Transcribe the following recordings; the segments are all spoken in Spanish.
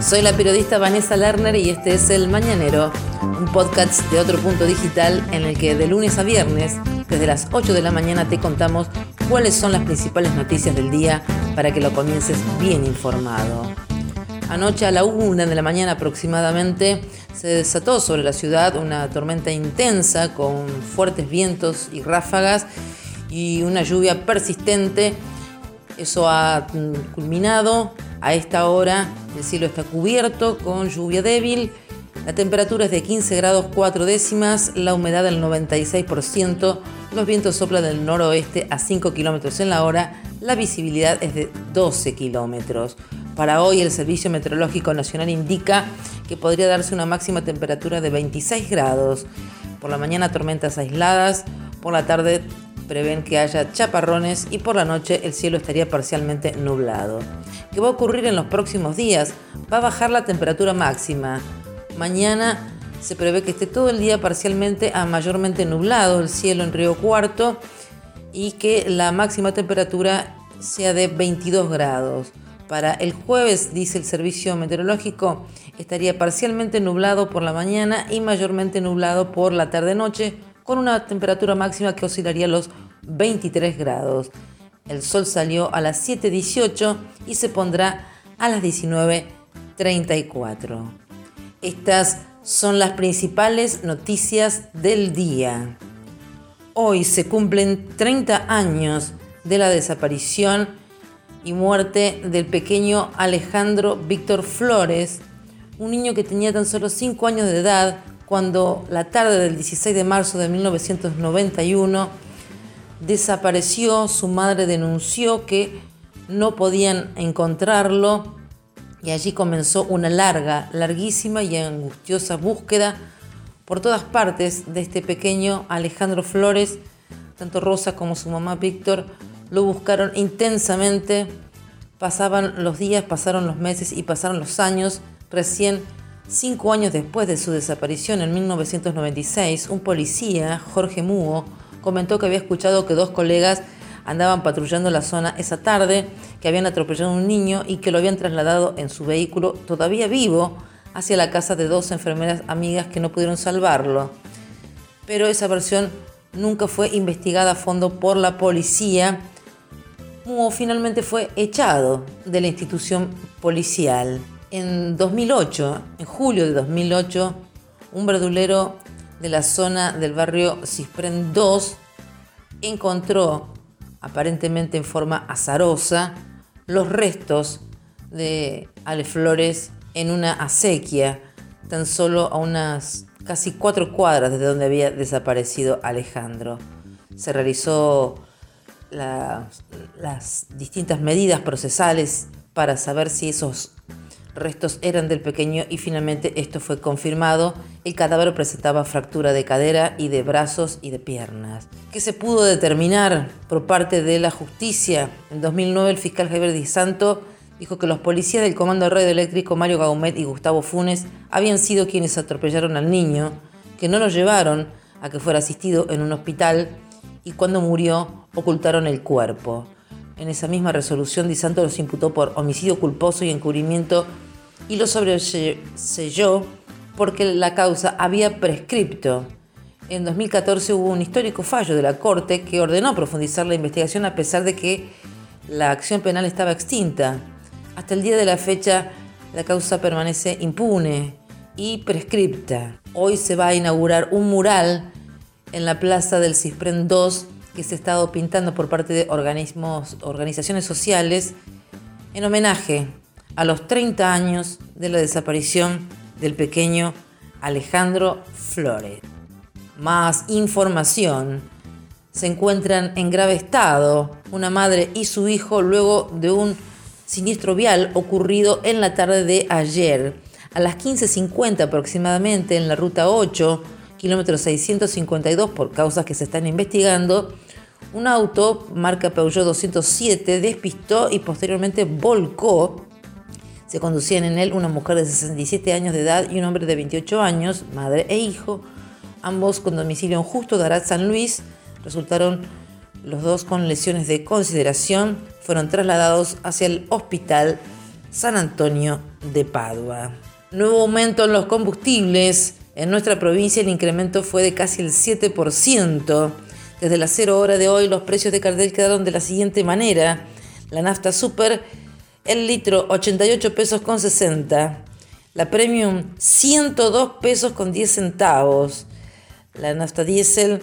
Soy la periodista Vanessa Lerner y este es El Mañanero, un podcast de otro punto digital en el que de lunes a viernes, desde las 8 de la mañana, te contamos cuáles son las principales noticias del día para que lo comiences bien informado. Anoche a la 1 de la mañana aproximadamente se desató sobre la ciudad una tormenta intensa con fuertes vientos y ráfagas y una lluvia persistente eso ha culminado. A esta hora el cielo está cubierto con lluvia débil. La temperatura es de 15 grados 4 décimas, la humedad del 96%, los vientos soplan del noroeste a 5 kilómetros en la hora, la visibilidad es de 12 kilómetros. Para hoy el Servicio Meteorológico Nacional indica que podría darse una máxima temperatura de 26 grados. Por la mañana tormentas aisladas, por la tarde prevén que haya chaparrones y por la noche el cielo estaría parcialmente nublado. ¿Qué va a ocurrir en los próximos días? Va a bajar la temperatura máxima. Mañana se prevé que esté todo el día parcialmente a mayormente nublado el cielo en Río Cuarto y que la máxima temperatura sea de 22 grados. Para el jueves, dice el servicio meteorológico, estaría parcialmente nublado por la mañana y mayormente nublado por la tarde-noche con una temperatura máxima que oscilaría los 23 grados. El sol salió a las 7.18 y se pondrá a las 19.34. Estas son las principales noticias del día. Hoy se cumplen 30 años de la desaparición y muerte del pequeño Alejandro Víctor Flores, un niño que tenía tan solo 5 años de edad cuando la tarde del 16 de marzo de 1991 desapareció, su madre denunció que no podían encontrarlo y allí comenzó una larga, larguísima y angustiosa búsqueda por todas partes de este pequeño Alejandro Flores. Tanto Rosa como su mamá Víctor lo buscaron intensamente. Pasaban los días, pasaron los meses y pasaron los años. Recién Cinco años después de su desaparición en 1996, un policía, Jorge Mugo, comentó que había escuchado que dos colegas andaban patrullando la zona esa tarde, que habían atropellado a un niño y que lo habían trasladado en su vehículo todavía vivo hacia la casa de dos enfermeras amigas que no pudieron salvarlo. Pero esa versión nunca fue investigada a fondo por la policía. Mugo finalmente fue echado de la institución policial. En 2008, en julio de 2008, un verdulero de la zona del barrio Cispren 2 encontró, aparentemente en forma azarosa, los restos de Ale Flores en una acequia, tan solo a unas casi cuatro cuadras de donde había desaparecido Alejandro. Se realizó las distintas medidas procesales para saber si esos restos eran del pequeño y finalmente esto fue confirmado. El cadáver presentaba fractura de cadera y de brazos y de piernas. ¿Qué se pudo determinar por parte de la justicia? En 2009 el fiscal Javier Di Santo dijo que los policías del Comando Radioeléctrico Mario Gaumet y Gustavo Funes habían sido quienes atropellaron al niño, que no lo llevaron a que fuera asistido en un hospital y cuando murió ocultaron el cuerpo. En esa misma resolución, Di Santo los imputó por homicidio culposo y encubrimiento y lo sobreselló porque la causa había prescripto. En 2014 hubo un histórico fallo de la Corte que ordenó profundizar la investigación a pesar de que la acción penal estaba extinta. Hasta el día de la fecha, la causa permanece impune y prescripta. Hoy se va a inaugurar un mural en la plaza del Cispren 2 que se ha estado pintando por parte de organismos, organizaciones sociales en homenaje a los 30 años de la desaparición del pequeño Alejandro Flores. Más información. Se encuentran en grave estado una madre y su hijo luego de un siniestro vial ocurrido en la tarde de ayer. A las 15.50 aproximadamente en la ruta 8 kilómetro 652 por causas que se están investigando, un auto marca Peugeot 207 despistó y posteriormente volcó. Se conducían en él una mujer de 67 años de edad y un hombre de 28 años, madre e hijo, ambos con domicilio en Justo de Arat San Luis. Resultaron los dos con lesiones de consideración, fueron trasladados hacia el hospital San Antonio de Padua. Nuevo aumento en los combustibles. En nuestra provincia el incremento fue de casi el 7%. Desde las 0 hora de hoy los precios de cartel quedaron de la siguiente manera. La nafta super, el litro 88 pesos con 60. La premium 102 pesos con 10 centavos. La nafta diésel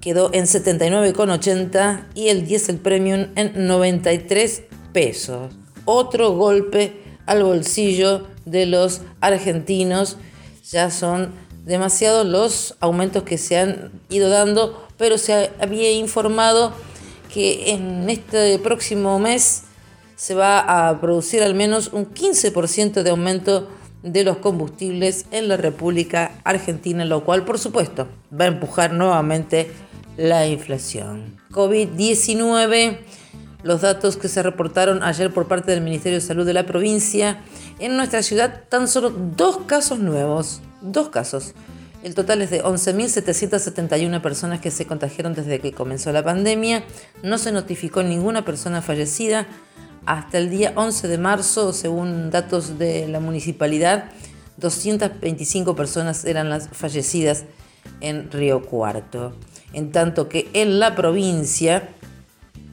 quedó en 79,80 y el diésel premium en 93 pesos. Otro golpe al bolsillo de los argentinos. Ya son demasiados los aumentos que se han ido dando, pero se había informado que en este próximo mes se va a producir al menos un 15% de aumento de los combustibles en la República Argentina, lo cual por supuesto va a empujar nuevamente la inflación. COVID-19, los datos que se reportaron ayer por parte del Ministerio de Salud de la provincia, en nuestra ciudad tan solo dos casos nuevos, dos casos. El total es de 11.771 personas que se contagiaron desde que comenzó la pandemia. No se notificó ninguna persona fallecida hasta el día 11 de marzo, según datos de la municipalidad, 225 personas eran las fallecidas en Río Cuarto. En tanto que en la provincia,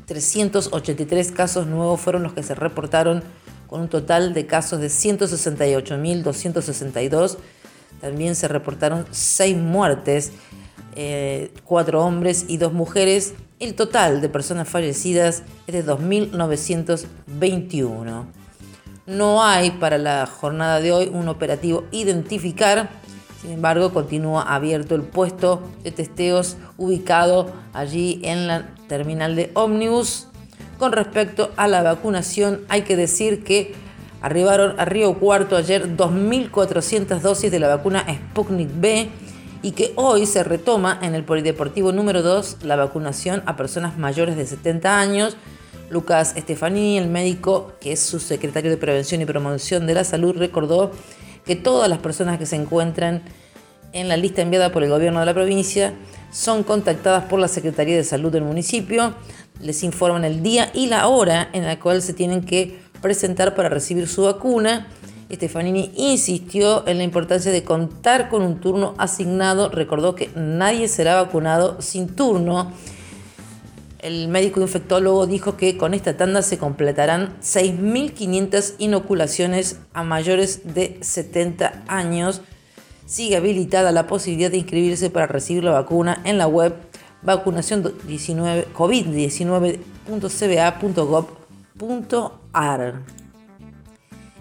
383 casos nuevos fueron los que se reportaron con un total de casos de 168.262. También se reportaron 6 muertes, 4 eh, hombres y 2 mujeres el total de personas fallecidas es de 2.921. No hay para la jornada de hoy un operativo identificar, sin embargo continúa abierto el puesto de testeos ubicado allí en la terminal de ómnibus. Con respecto a la vacunación, hay que decir que arribaron a Río Cuarto ayer 2.400 dosis de la vacuna Sputnik B y que hoy se retoma en el Polideportivo número 2 la vacunación a personas mayores de 70 años. Lucas Estefanini, el médico que es su secretario de Prevención y Promoción de la Salud, recordó que todas las personas que se encuentran en la lista enviada por el gobierno de la provincia son contactadas por la Secretaría de Salud del municipio, les informan el día y la hora en la cual se tienen que presentar para recibir su vacuna Stefanini insistió en la importancia de contar con un turno asignado, recordó que nadie será vacunado sin turno. El médico infectólogo dijo que con esta tanda se completarán 6.500 inoculaciones a mayores de 70 años. Sigue habilitada la posibilidad de inscribirse para recibir la vacuna en la web vacunación covid19.cba.gov.ar.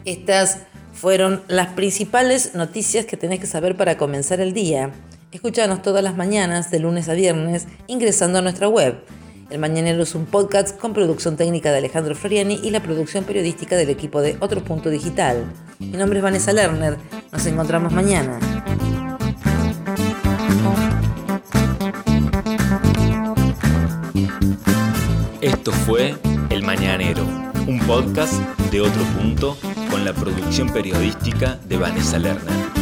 Estas fueron las principales noticias que tenés que saber para comenzar el día. Escúchanos todas las mañanas, de lunes a viernes, ingresando a nuestra web. El Mañanero es un podcast con producción técnica de Alejandro Floriani y la producción periodística del equipo de Otro Punto Digital. Mi nombre es Vanessa Lerner. Nos encontramos mañana. Esto fue Mañanero, un podcast de Otro Punto con la producción periodística de Vanessa Lerner.